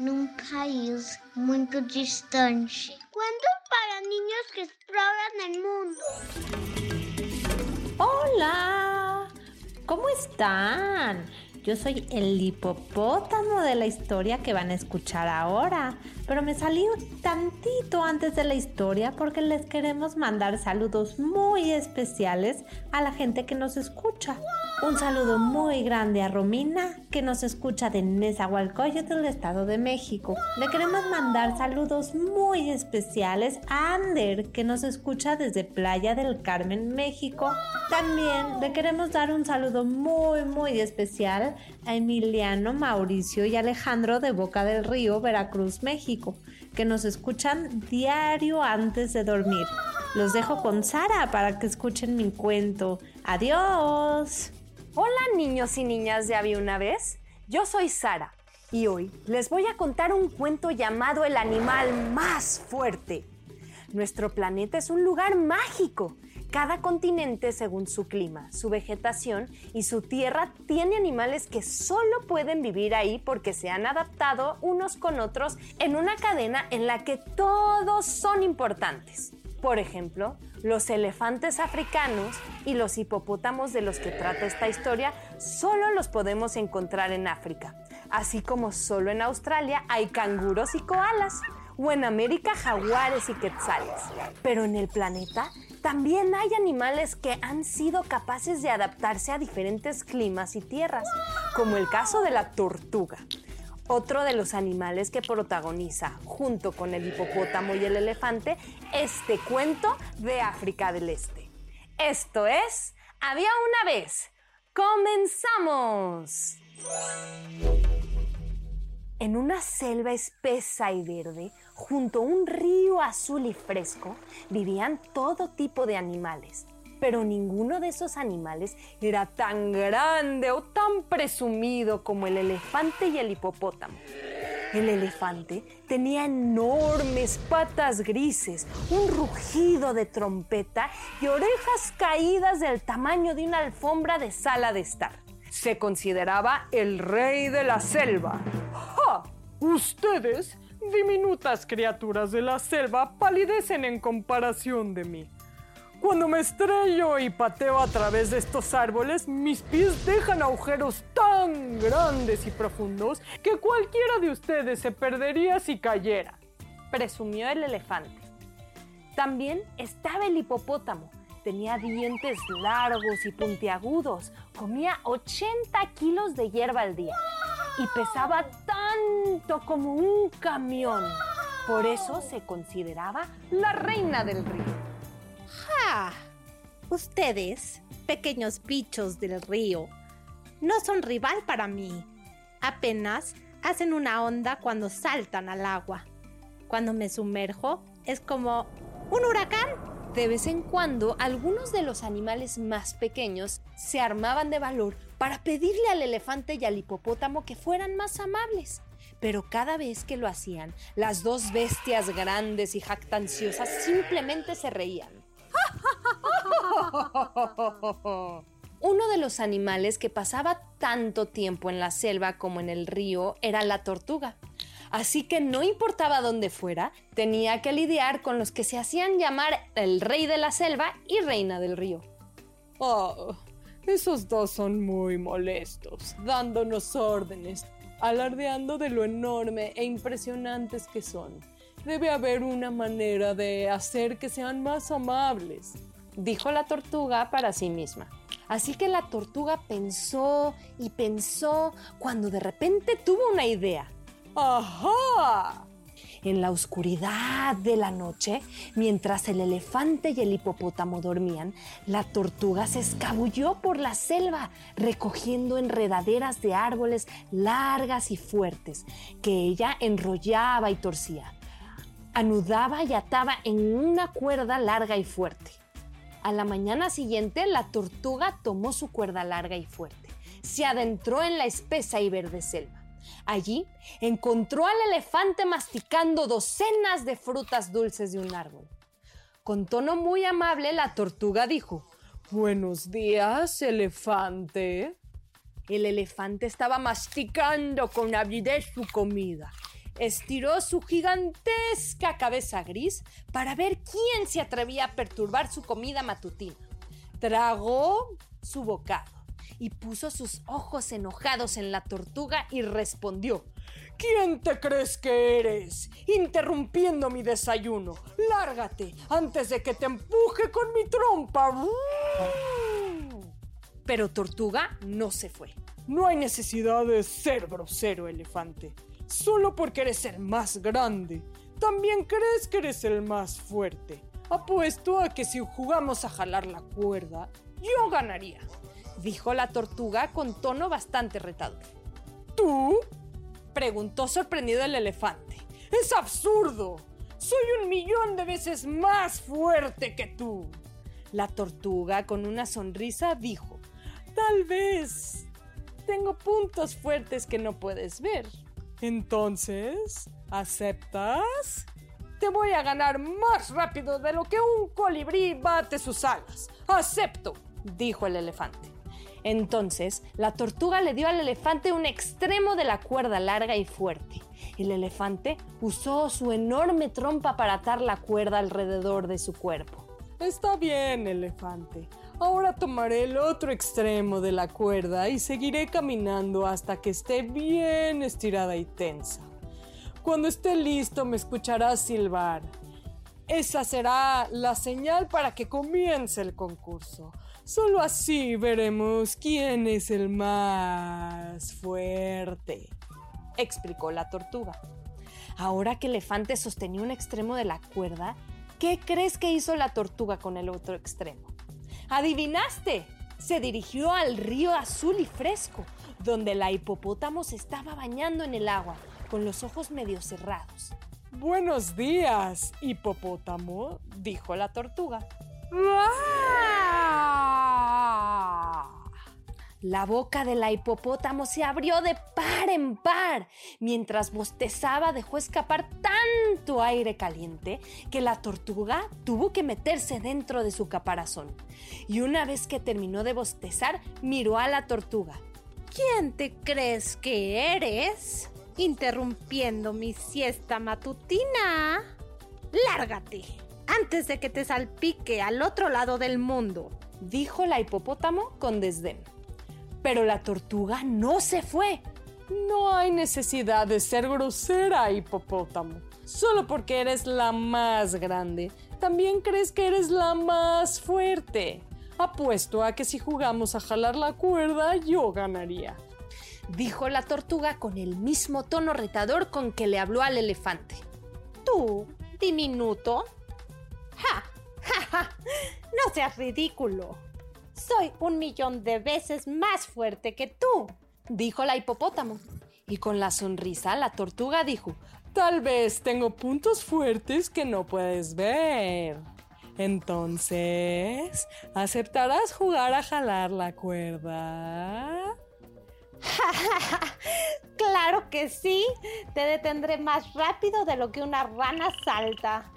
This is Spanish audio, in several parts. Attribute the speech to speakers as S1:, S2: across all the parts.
S1: num país muito distante. Cuentos para niños que exploran el mundo.
S2: Hola, ¿cómo están? Yo soy el hipopótamo de la historia que van a escuchar ahora, pero me salí tantito antes de la historia porque les queremos mandar saludos muy especiales a la gente que nos escucha. Un saludo muy grande a Romina, que nos escucha de Nezahualcóyotl del Estado de México. Le queremos mandar saludos muy especiales a Ander, que nos escucha desde Playa del Carmen, México. También le queremos dar un saludo muy, muy especial a Emiliano, Mauricio y Alejandro de Boca del Río, Veracruz, México, que nos escuchan diario antes de dormir. Los dejo con Sara para que escuchen mi cuento. Adiós.
S3: Hola niños y niñas de Había una vez, yo soy Sara y hoy les voy a contar un cuento llamado El animal más fuerte. Nuestro planeta es un lugar mágico. Cada continente, según su clima, su vegetación y su tierra, tiene animales que solo pueden vivir ahí porque se han adaptado unos con otros en una cadena en la que todos son importantes. Por ejemplo, los elefantes africanos y los hipopótamos de los que trata esta historia solo los podemos encontrar en África, así como solo en Australia hay canguros y koalas, o en América jaguares y quetzales. Pero en el planeta también hay animales que han sido capaces de adaptarse a diferentes climas y tierras, como el caso de la tortuga otro de los animales que protagoniza, junto con el hipopótamo y el elefante, este cuento de África del Este. Esto es Había una vez. ¡Comenzamos! En una selva espesa y verde, junto a un río azul y fresco, vivían todo tipo de animales. Pero ninguno de esos animales era tan grande o tan presumido como el elefante y el hipopótamo. El elefante tenía enormes patas grises, un rugido de trompeta y orejas caídas del tamaño de una alfombra de sala de estar. Se consideraba el rey de la selva. ¡Ja! Ustedes, diminutas criaturas de la selva, palidecen en comparación de mí. Cuando me estrello y pateo a través de estos árboles, mis pies dejan agujeros tan grandes y profundos que cualquiera de ustedes se perdería si cayera, presumió el elefante. También estaba el hipopótamo. Tenía dientes largos y puntiagudos, comía 80 kilos de hierba al día y pesaba tanto como un camión. Por eso se consideraba la reina del río.
S2: ¡Ja! Ustedes, pequeños bichos del río, no son rival para mí. Apenas hacen una onda cuando saltan al agua. Cuando me sumerjo es como un huracán.
S3: De vez en cuando, algunos de los animales más pequeños se armaban de valor para pedirle al elefante y al hipopótamo que fueran más amables. Pero cada vez que lo hacían, las dos bestias grandes y jactanciosas simplemente se reían. Uno de los animales que pasaba tanto tiempo en la selva como en el río era la tortuga. Así que no importaba dónde fuera, tenía que lidiar con los que se hacían llamar el rey de la selva y reina del río. Oh, esos dos son muy molestos, dándonos órdenes, alardeando de lo enorme e impresionantes que son. Debe haber una manera de hacer que sean más amables. dijo la tortuga para sí misma. Así que la tortuga pensó y pensó cuando de repente tuvo una idea. ¡Ajá! En la oscuridad de la noche, mientras el elefante y el hipopótamo dormían, la tortuga se escabulló por la selva, recogiendo enredaderas de árboles largas y fuertes, que ella enrollaba y torcía. Anudaba y ataba en una cuerda larga y fuerte. A la mañana siguiente, la tortuga tomó su cuerda larga y fuerte. Se adentró en la espesa y verde selva. Allí encontró al elefante masticando docenas de frutas dulces de un árbol. Con tono muy amable, la tortuga dijo, Buenos días, elefante. El elefante estaba masticando con avidez su comida. Estiró su gigantesca cabeza gris para ver quién se atrevía a perturbar su comida matutina. Tragó su bocado y puso sus ojos enojados en la tortuga y respondió, ¿Quién te crees que eres? Interrumpiendo mi desayuno. Lárgate antes de que te empuje con mi trompa. Pero Tortuga no se fue. No hay necesidad de ser grosero, elefante. Solo porque eres el más grande. También crees que eres el más fuerte. Apuesto a que si jugamos a jalar la cuerda, yo ganaría dijo la tortuga con tono bastante retador. ¿Tú? preguntó sorprendido el elefante. ¡Es absurdo! Soy un millón de veces más fuerte que tú. La tortuga, con una sonrisa, dijo, Tal vez tengo puntos fuertes que no puedes ver. Entonces, ¿aceptas? Te voy a ganar más rápido de lo que un colibrí bate sus alas. Acepto, dijo el elefante. Entonces, la tortuga le dio al elefante un extremo de la cuerda larga y fuerte. El elefante usó su enorme trompa para atar la cuerda alrededor de su cuerpo. Está bien, elefante. Ahora tomaré el otro extremo de la cuerda y seguiré caminando hasta que esté bien estirada y tensa. Cuando esté listo me escucharás silbar. Esa será la señal para que comience el concurso. Solo así veremos quién es el más fuerte, explicó la tortuga. Ahora que Elefante sostenía un extremo de la cuerda, ¿qué crees que hizo la tortuga con el otro extremo? ¡Adivinaste! Se dirigió al río azul y fresco, donde la hipopótamo se estaba bañando en el agua, con los ojos medio cerrados. Buenos días, hipopótamo, dijo la tortuga. La boca de la hipopótamo se abrió de par en par. Mientras bostezaba dejó escapar tanto aire caliente que la tortuga tuvo que meterse dentro de su caparazón. Y una vez que terminó de bostezar, miró a la tortuga.
S2: ¿Quién te crees que eres? Interrumpiendo mi siesta matutina. Lárgate antes de que te salpique al otro lado del mundo,
S3: dijo la hipopótamo con desdén. Pero la tortuga no se fue. No hay necesidad de ser grosera, hipopótamo. Solo porque eres la más grande, también crees que eres la más fuerte. Apuesto a que si jugamos a jalar la cuerda, yo ganaría. Dijo la tortuga con el mismo tono retador con que le habló al elefante.
S2: Tú, diminuto, ¡Ja! ¡Ja, ja! No seas ridículo. Soy un millón de veces más fuerte que tú,
S3: dijo la hipopótamo. Y con la sonrisa la tortuga dijo, tal vez tengo puntos fuertes que no puedes ver. Entonces, ¿aceptarás jugar a jalar la cuerda?
S2: claro que sí. Te detendré más rápido de lo que una rana salta.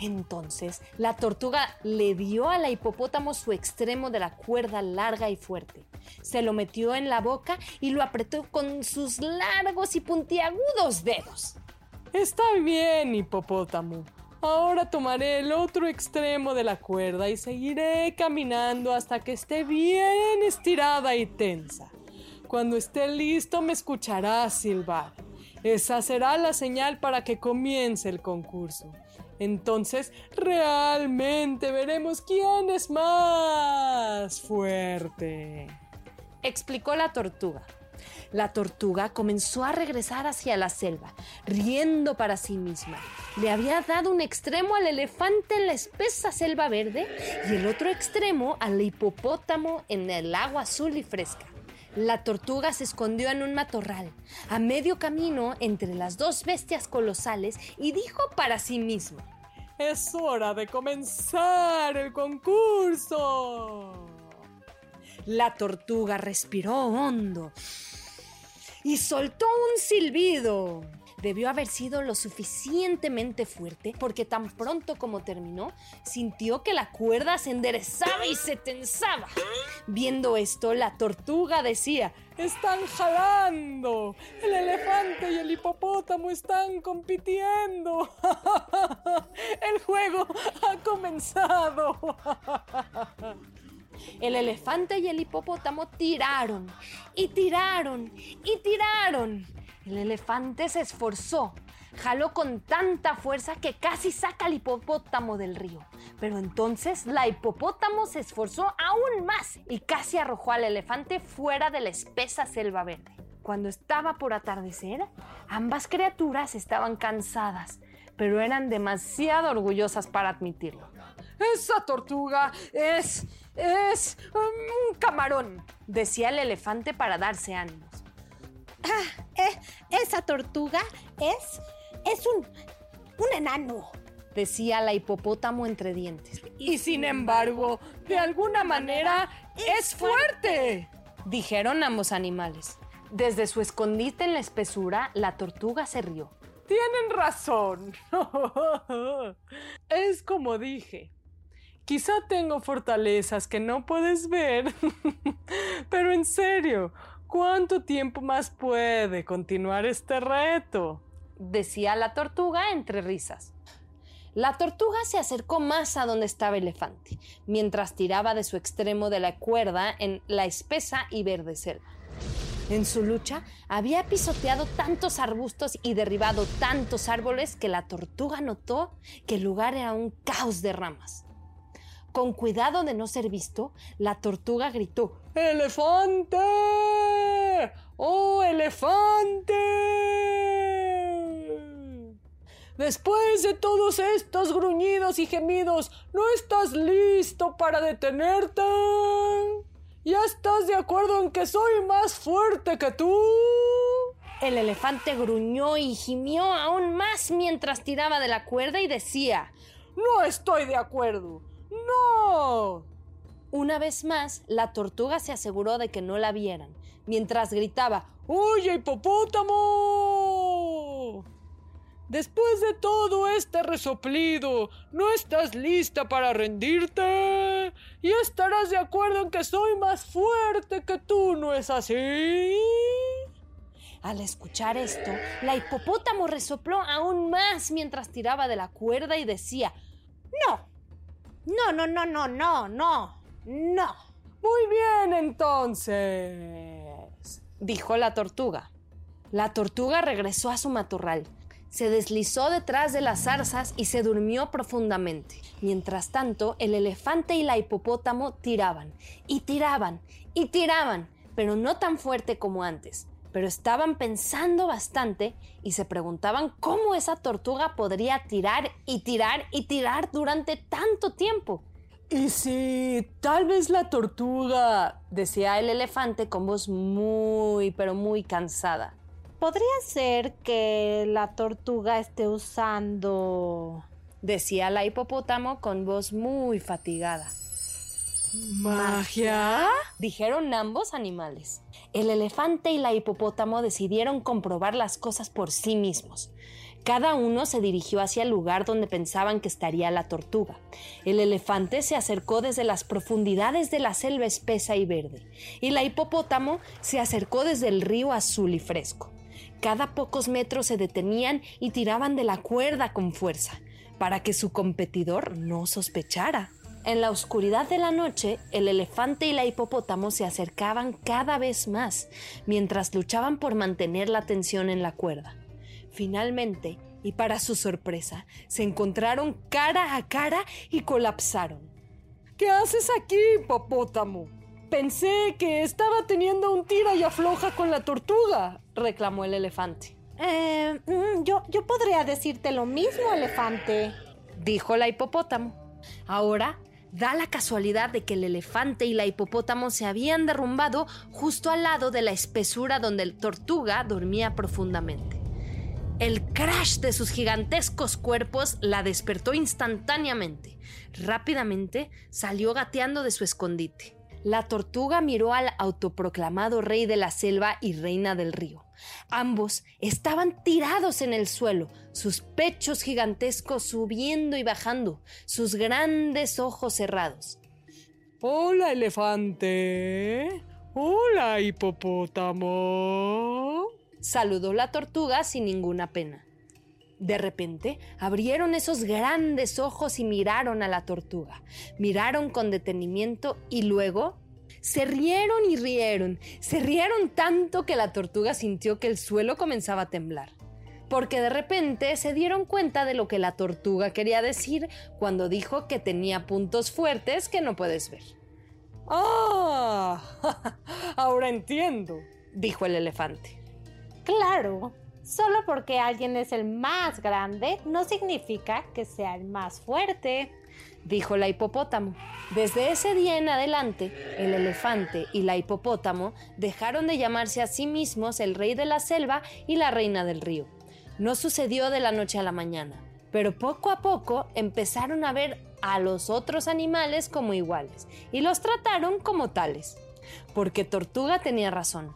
S3: Entonces, la tortuga le dio a la hipopótamo su extremo de la cuerda larga y fuerte. Se lo metió en la boca y lo apretó con sus largos y puntiagudos dedos. Está bien, hipopótamo. Ahora tomaré el otro extremo de la cuerda y seguiré caminando hasta que esté bien estirada y tensa. Cuando esté listo me escucharás silbar. Esa será la señal para que comience el concurso
S4: Entonces realmente veremos quién es más fuerte.
S3: Explicó la tortuga. La tortuga comenzó a regresar hacia la selva, riendo para sí misma. Le había dado un extremo al elefante en la espesa selva verde y el otro extremo al hipopótamo en el agua azul y fresca. La tortuga se escondió en un matorral, a medio camino entre las dos bestias colosales, y dijo para sí mismo,
S4: Es hora de comenzar el concurso.
S3: La tortuga respiró hondo y soltó un silbido. Debió haber sido lo suficientemente fuerte porque tan pronto como terminó, sintió que la cuerda se enderezaba y se tensaba. Viendo esto, la tortuga decía,
S4: Están jalando. El elefante y el hipopótamo están compitiendo. El juego ha comenzado.
S3: El elefante y el hipopótamo tiraron y tiraron y tiraron. El elefante se esforzó, jaló con tanta fuerza que casi saca al hipopótamo del río. Pero entonces la hipopótamo se esforzó aún más y casi arrojó al elefante fuera de la espesa selva verde. Cuando estaba por atardecer, ambas criaturas estaban cansadas, pero eran demasiado orgullosas para admitirlo.
S4: Esa tortuga es... es...
S3: un camarón, decía el elefante para darse ánimos.
S2: Ah, eh, esa tortuga es... es un... un enano,
S3: decía la hipopótamo entre dientes.
S4: Y sin embargo, de alguna manera, es fuerte,
S3: dijeron ambos animales. Desde su escondite en la espesura, la tortuga se rió.
S4: Tienen razón. es como dije. Quizá tengo fortalezas que no puedes ver. Pero en serio, ¿cuánto tiempo más puede continuar este reto?
S3: decía la tortuga entre risas. La tortuga se acercó más a donde estaba el elefante, mientras tiraba de su extremo de la cuerda en la espesa y verde selva. En su lucha había pisoteado tantos arbustos y derribado tantos árboles que la tortuga notó que el lugar era un caos de ramas. Con cuidado de no ser visto, la tortuga gritó
S4: ¡Elefante! ¡Oh, elefante! Después de todos estos gruñidos y gemidos, ¿no estás listo para detenerte? ¿Ya estás de acuerdo en que soy más fuerte que tú?
S3: El elefante gruñó y gimió aún más mientras tiraba de la cuerda y decía
S4: No estoy de acuerdo. No.
S3: Una vez más, la tortuga se aseguró de que no la vieran, mientras gritaba
S4: ¡Oye, hipopótamo! Después de todo este resoplido, ¿no estás lista para rendirte? ¿Y estarás de acuerdo en que soy más fuerte que tú, no es así?
S3: Al escuchar esto, la hipopótamo resopló aún más mientras tiraba de la cuerda y decía
S2: No, no, no, no, no, no, no, no.
S4: Muy bien, entonces,
S3: dijo la tortuga. La tortuga regresó a su matorral, se deslizó detrás de las zarzas y se durmió profundamente. Mientras tanto, el elefante y la hipopótamo tiraban, y tiraban, y tiraban, pero no tan fuerte como antes. Pero estaban pensando bastante y se preguntaban cómo esa tortuga podría tirar y tirar y tirar durante tanto tiempo.
S4: ¿Y si tal vez la tortuga,
S3: decía el elefante con voz muy, pero muy cansada,
S2: podría ser que la tortuga esté usando...
S3: decía la hipopótamo con voz muy fatigada.
S4: ¿Magia?
S3: dijeron ambos animales. El elefante y la hipopótamo decidieron comprobar las cosas por sí mismos. Cada uno se dirigió hacia el lugar donde pensaban que estaría la tortuga. El elefante se acercó desde las profundidades de la selva espesa y verde, y la hipopótamo se acercó desde el río azul y fresco. Cada pocos metros se detenían y tiraban de la cuerda con fuerza, para que su competidor no sospechara. En la oscuridad de la noche, el elefante y la hipopótamo se acercaban cada vez más, mientras luchaban por mantener la tensión en la cuerda. Finalmente, y para su sorpresa se encontraron cara a cara y colapsaron.
S4: ¿Qué haces aquí, hipopótamo? Pensé que estaba teniendo un tira y afloja con la tortuga, reclamó el elefante.
S2: Eh, mm, yo, yo podría decirte lo mismo, elefante,
S3: dijo la hipopótamo. Ahora da la casualidad de que el elefante y la hipopótamo se habían derrumbado justo al lado de la espesura donde el tortuga dormía profundamente. El crash de sus gigantescos cuerpos la despertó instantáneamente. Rápidamente salió gateando de su escondite. La tortuga miró al autoproclamado rey de la selva y reina del río. Ambos estaban tirados en el suelo, sus pechos gigantescos subiendo y bajando, sus grandes ojos cerrados.
S4: Hola, elefante. Hola, hipopótamo.
S3: Saludó la tortuga sin ninguna pena. De repente abrieron esos grandes ojos y miraron a la tortuga. Miraron con detenimiento y luego se rieron y rieron. Se rieron tanto que la tortuga sintió que el suelo comenzaba a temblar. Porque de repente se dieron cuenta de lo que la tortuga quería decir cuando dijo que tenía puntos fuertes que no puedes ver.
S4: ¡Ah! Ahora entiendo, dijo el elefante.
S2: Claro, Solo porque alguien es el más grande no significa que sea el más fuerte,
S3: dijo la hipopótamo. Desde ese día en adelante, el elefante y la hipopótamo dejaron de llamarse a sí mismos el rey de la selva y la reina del río. No sucedió de la noche a la mañana, pero poco a poco empezaron a ver a los otros animales como iguales y los trataron como tales. Porque Tortuga tenía razón.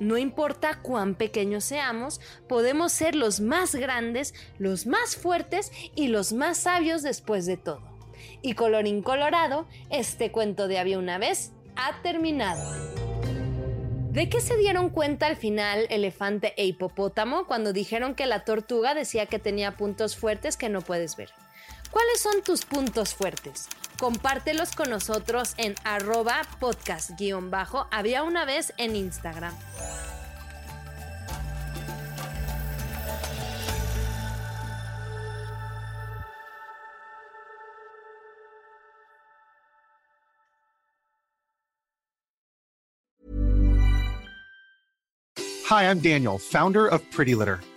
S3: No importa cuán pequeños seamos, podemos ser los más grandes, los más fuertes y los más sabios después de todo. Y colorín colorado, este cuento de había una vez ha terminado. ¿De qué se dieron cuenta al final elefante e hipopótamo cuando dijeron que la tortuga decía que tenía puntos fuertes que no puedes ver? ¿Cuáles son tus puntos fuertes? Compártelos con nosotros en arroba podcast-bajo. Había una vez en Instagram.
S5: Hi, I'm Daniel, founder of Pretty Litter.